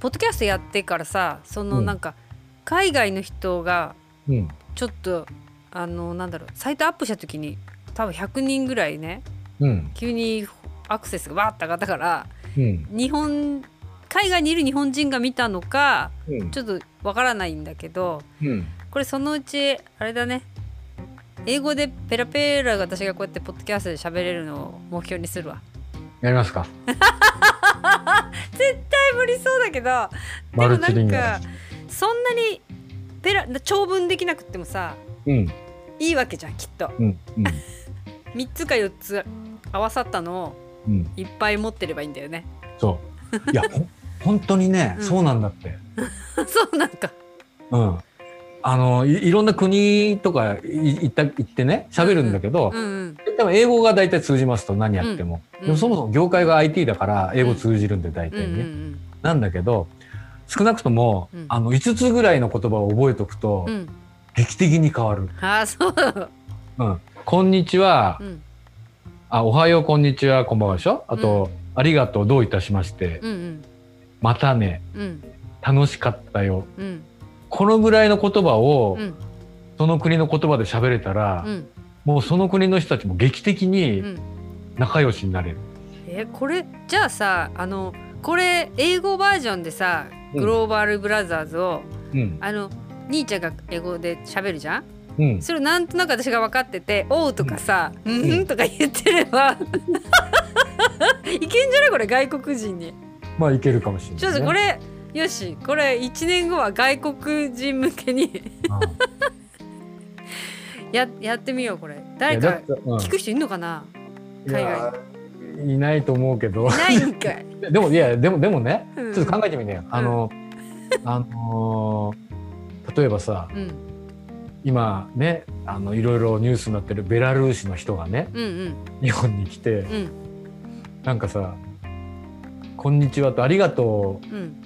ポッドキャストやってからさそのうん。なんか海外の人がうん。ちょっとあのなんだろうサイトアップした時に多分100人ぐらいねうん。急にアクセスがわーって上がったからうん。日本海外にいる日本人が見たのかうん。ちょっとわからないんだけどうん。これそのうちあれだね英語でペラペラが私がこうやってポッドキャストで喋れるのを目標にするわやりますか。絶対無理そうだけど。でマもなかそんなにペラ長文できなくってもさルうん。いいわけじゃんきっと。うんうん。3つか4つ合わさったのをうん。いっぱい持ってればいいんだよね。そう。いやほ本当にね、うん。そうなんだって。そうなんか。うん。あのいいろんな国とかい行った行ってね喋るんだけど、うんうん。多分英語が大体通じますと何やっても、うんでもそもそも業界が IT だから英語通じるんで大うんう体ね、ん。なんだけど少なくとも、うん。あの5つぐらいの言葉を覚えておくと、劇的に変わる、ああそう。うん、こんにちは、うん。あおはようこんにちはこんばんはでしょ？あと、ありがとうどういたしまして、うんうん。またね。うん。楽しかったよ。うん。このぐらいの言葉を、うん。その国の言葉で喋れたら、うん。もうその国の人たちも劇的うにん仲良しになれる。えこれじゃあさあのこれ英語バージョンでさうん。グローバルブラザーズを、うん。あの兄ちゃんが英語で喋るじゃん？うん、それをなんとなく私が分かってて「おう」とかさ「うん」うんとか言ってれば。いけんじゃないこれ外国人に。まあいけるかもしれない、ね。ちょっとこれよしこれ1年後は外国人向けに。ややってみようこれ。うん、誰か聞く人いるのかな？海外。いないと思うけど。でもいやでもでもねうん。ちょっと考えてみねよ、あのあのー例えばさうん。今ねあのいろいろニュースになってるベラルーシの人がねうんうん。日本に来てうん。なんかさ「こんにちは」と「ありがとう」うん。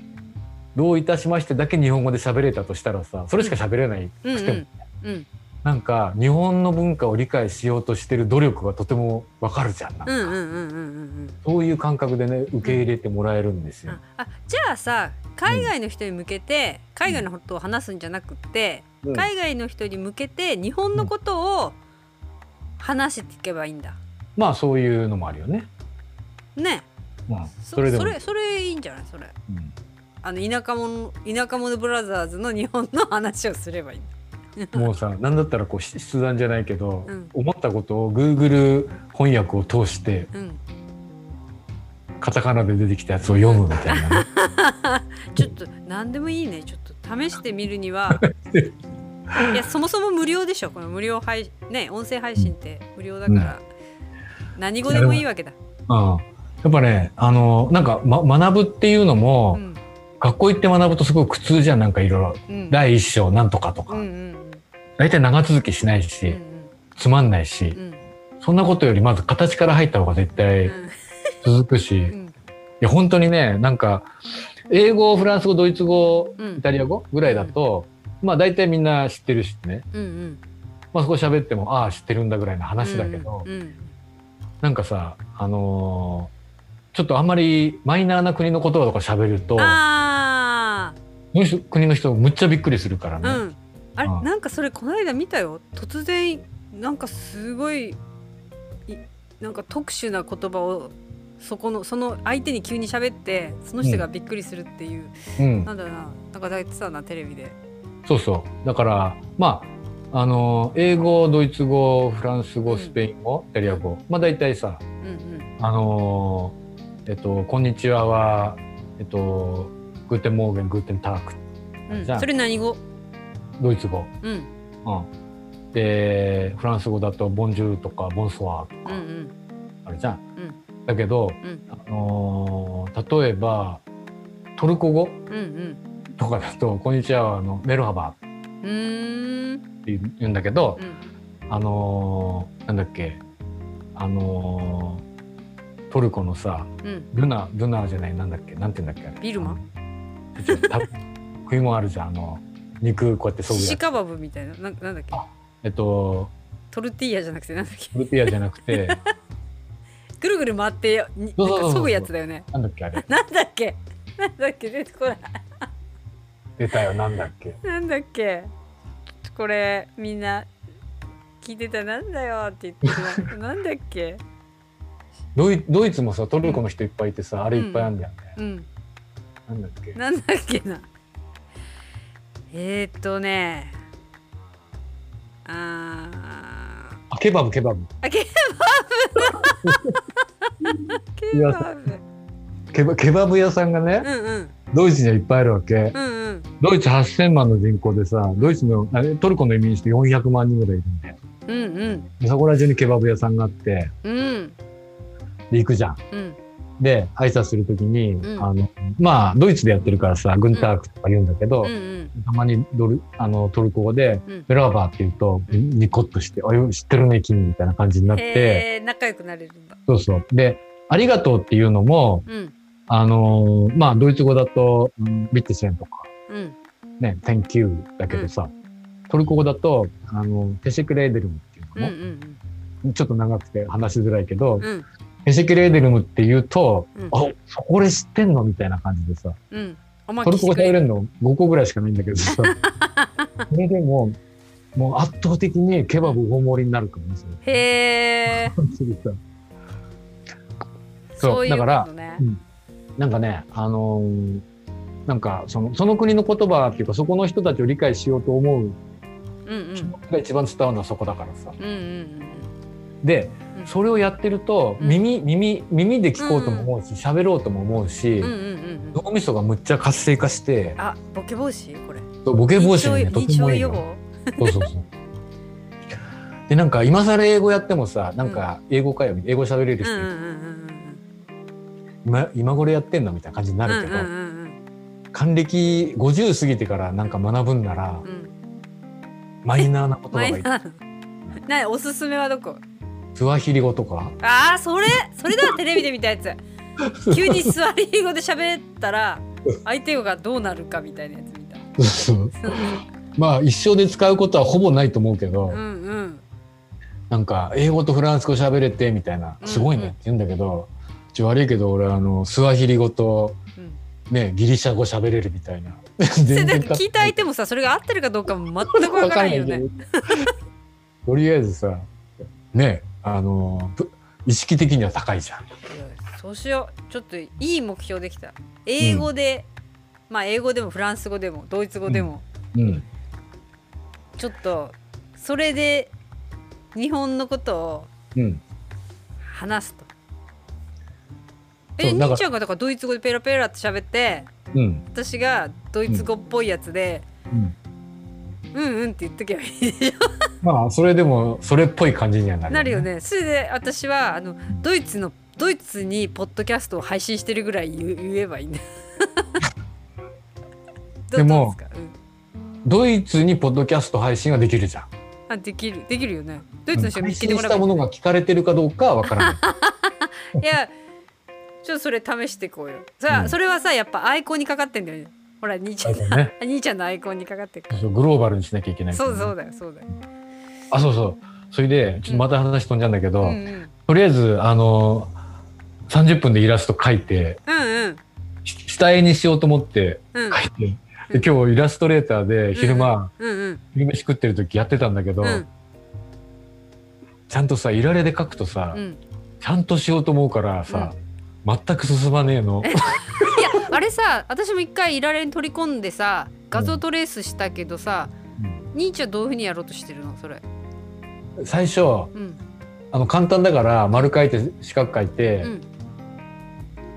どういたしましてだけ日本語で喋れたとしたらさそれしか喋れないうんくても、うんなんか日本の文化を理解しようとしてる努力がとてもわかるじゃんなんか。うんうんうんうんうんうん。そういう感覚でね受け入れてもらえるんですよ。あじゃあさ海外の人に向けて海外のことを話すんじゃなくってうん。海外の人に向けて日本のことを話していけばいいんだ。まあそういうのもあるよね。ね。まあそそれそれそれいいんじゃない？それ。うん。あの田舎者田舎者ブラザーズの日本の話をすればいいもうさなんだったらこう筆談じゃないけど、うん。思ったことを Google 翻訳を通してうん。カタカナで出てきたやつを読むみたいなね。ちょっと何でもいいね。ちょっと試してみるには。いやそもそも無料でしょ。この無料配ね音声配信って無料だから、何語でもいいわけだ。うん、やっぱねあのなんか、ま、学ぶっていうのも、うん。学校行って学ぶとすごい苦痛じゃん。なんかいろいろ。うん。第一章なんとかとか、うんうん大体長続きしないうんし、つまんないし、うん。うんそんなことよりまず形から入った方が絶対続くし、いうん。や本当にねなんか英語フランス語ドイツ語うん。イタリア語ぐらいだと、まあ大体みんな知ってるしね、うんうん。まあ、そこ喋ってもああ知ってるんだぐらいの話だけど、うんうん。なんかさあのーちょっとあんまりマイナーな国の言葉とか喋るとあその人国の人むっちゃびっくりするからね。あうんあれうん。なんかそれこの間見たよ。突然なんかすごいいなんか特殊な言葉をそこのその相手に急に喋ってその人がびっくりするっていう、うん。なんだろうな。なんか言ってたなテレビで。そうそう。だからまああの英語ドイツ語フランス語うん。スペイン語イタリア語。まあ大体さうんあのえっと「こんにちは」はえっと「 Guten Morgen, Guten Tag。うん。それ何語？ドイツ語、うん。うん、でフランス語だと「 Bonjour」とか「 Bonsoir」とかうんうん。あるじゃん。うん。だけど、うん。あのー例えばトルコ語うんうん。とかだと「こんにちは」あのメルハバうーん。って言うんだけど、うん。あのーなんだっけあのートルコのさうん。ルナルナじゃないなんだっけなんて言うんだっけあれ。ビルマ？食い物あるじゃんあの肉こうやってそぐやつ。シシカバブみたいな。ななんだっけ？あえっとトルティーヤじゃなくて。なんだっけトルティーヤじゃなくて。ぐるぐる回ってになんかそぐやつだよね。なんだっけあれ。なんだっけ？なんだっけ？出てこない。出たよ。なんだっけ？なんだっけ？これみんな聞いてたなんだよって言ってた なんだっけ？ドイドイツもさトルコの人いっぱいいてさ、あれいっぱいあるんだよね、うん。なんだっけ？なんだっけな？えー、っとねあー。あケバブケバブ。あケバブ。ケバブケバケバブ屋さんがね、うんうん。ドイツにはいっぱいあるわけ。うんうん。ドイツ8000万の人口でさドイツのあれトルコの移民して400万人ぐらいいるんでうんうん。でそこら中にケバブ屋さんがあって。うん。で行くじゃん。うんで挨拶するときに、うん。あのまあドイツでやってるからさグンタークとか言うんだけど、うんうん。たまにドルあのトルコ語でうん「ベラーバー」って言うとニコッとして「あよ知ってるね君」みたいな感じになって仲良くなれるんだ。そうそう。で「ありがとう」っていうのもうん。あのーまあドイツ語だと「うんビッテセン」とかうん。ね「Thank you」だけどさ、トルコ語だと「あのテシェクレーデルム」っていうの、んちょっと長くて話しづらいけど、うんテシェクレーデルムって言うとうん「あそこで知ってんの?」みたいな感じでさ。うん。トルコ語喋れるの5個ぐらいしかないんだけどさ。それでももう圧倒的にケバブ大盛りになるからねへえそうだからとね。うん。なんかねあのーなんかそのその国の言葉っていうかそこの人たちを理解しようと思ううんうん。が一番伝わるのはそこだからさ。うんうんでうんそれをやってるとうん。耳耳耳で聞こうとも思うし喋ろうとも思うしうんうんうんうん。脳みそがむっちゃ活性化してあボケ防止？これ。ボケ防止にねとてもいいよそうそうそう。でなんか今更英語やってもさなんか英語かよ英語喋れる人、うんうんうんうん今今頃やってんのみたいな感じになるけど、うんうんうん還暦50過ぎてからなんか学ぶんならうん。うんマイナーな言葉マがいい。なおすすめはどこ？スワヒリ語とか。ああそれそれだテレビで見たやつ。急にスワヒリ語で喋ったら相手がどうなるかみたいなやつ見た。まあ一生で使うことはほぼないと思うけど、うんうん。なんか英語とフランス語喋れてみたいなすごいねって言うんだけど、ちょ悪いけど俺あのスワヒリ語とうん。ねギリシャ語喋れるみたいな。全で聞いた相手もさそれが合ってるかどうかも全くわからないよね。とりあえずさねあのぷ意識的には高いじゃん。そうしよう。ちょっといい目標できた。英語で、まあ英語でもフランス語でもドイツ語でも、うん、ちょっとそれで日本のことをうん、話すと。うだか。ら兄ちゃんがだからドイツ語でペラペラって喋ってうん、私がドイツ語っぽいやつで、うん。うん、うんって言っとけばいいでしまあそれでもそれっぽい感じにはなょる、なるよ。ね。それで私はあのドイツのドイツにポッドキャストを配信してるぐらい言えばいいんだ。ど でもどうん。ドイツにポッドキャスト配信はできるじゃん。あできる。できるよね。ドイツの人見配つけてもらえばいい信したものが聞かれてるかどうかはわからない。いやちょっとそれ試していこうよ。さあ、うん。それはさやっぱアイコンにかかってんだよねほら兄ちゃん、ね。兄ちゃんのアイコンにかかってるグローバルにしなきゃいけないね、そうそうだよそうだよ、あそうそう。それでちょっとまた話飛んじゃうんだけど、うんうん、とりあえずあの30分でイラスト描いてうんうん。し下絵にしようと思ってうん。描いて、で今日イラストレーターで昼間、うんうん。昼飯食ってる時やってたんだけど、うん。ちゃんとさいられで描くとさ、うん。ちゃんとしようと思うからさ、全く進まねえの。れさ私も一回いられに取り込んでさ画像トレースしたけどさ、兄ちゃんどういうふうにやろうとしてるの？それ。最初うん。あの簡単だから丸書いて四角書いて、うん。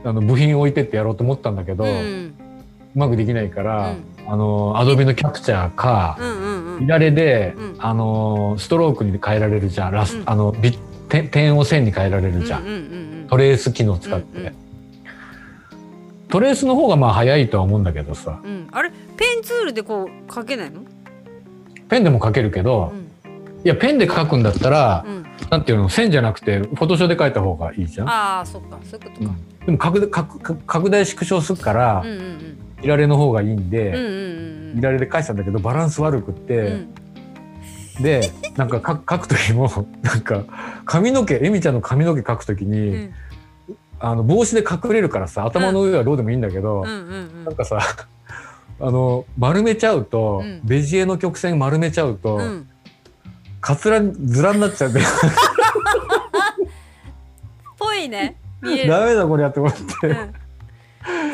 あの部品置いてってやろうと思ったんだけど、ううん。まくできないから、うん。あのアドビのキャプチャーか、うんうんうん。いられで、うん。あのストロークに変えられるじゃん。ラス、うん。あのビ点点を線に変えられるじゃん、うんうんうんトレース機能使って、うんうんトレースの方がまあ早いとは思うんだけどさ。うん。うんあれ？ペンツールでこう書けないの？ペンでも書けるけど、うん。いやペンで書くんだったら、うん。なんていうの線じゃなくてフォトショーで書いた方がいいじゃん。ああそっかそういうことか。でも拡大拡拡拡大縮小するから、うんうんいられの方がいいんで、うんうんうんうん。いられで書いてたんだけどバランス悪くって、うん。でなんか書書く時もなんか髪の毛エミちゃんの髪の毛描く時に、うんあの帽子で隠れるからさ頭の上はどうでもいいんだけど、なんかさ あの丸めちゃうと、うん。ベジエの曲線丸めちゃうと、うん。うんカツラずらになっちゃって ぽいね見える。ダメだこれやって思って、うん。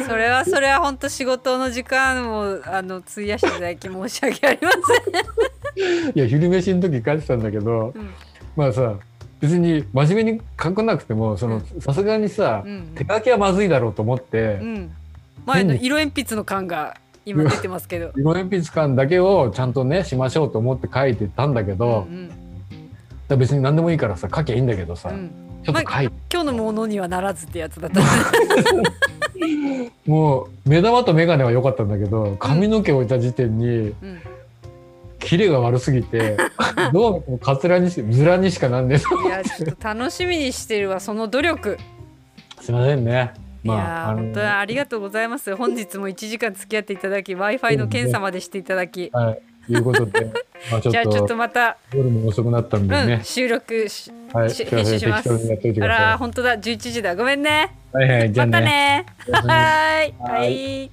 それはそれは本当仕事の時間をあの費やしていただき申し訳ありま いや昼飯の時書いてたんだけど、せん。うん。まあさ別に真面目に書かなくてもそのさすがにさ、うん手書きはまずいだろうと思って、うん、前の色鉛筆の感が今出てますけど。色鉛筆感だけをちゃんとねしましょうと思って書いてたんだけど、うんだから別に何でもいいからさ書きゃいいんだけどさ、うん。うんちょっと書いて、今日のものにはならずってやつだった。もう目玉と眼鏡は良かったんだけど髪の毛置いた時点にうんキレが悪すぎて どう見てもカツラにしズラにしかなんねいやちょっと楽しみにしてるわその努力。えすいませんね。いやまああのー本当にありがとうございます。本日も1時間付き合っていただき Wi-Fi の検査までしていただき。はい。いうことでまあちょじゃあちょっっととまた、夜も遅くなったんでうんね、収録しはい。編集します。あらー本当だ。11時だ。ごめんね。はいはいじゃあまたね。ね。はーい。ははいい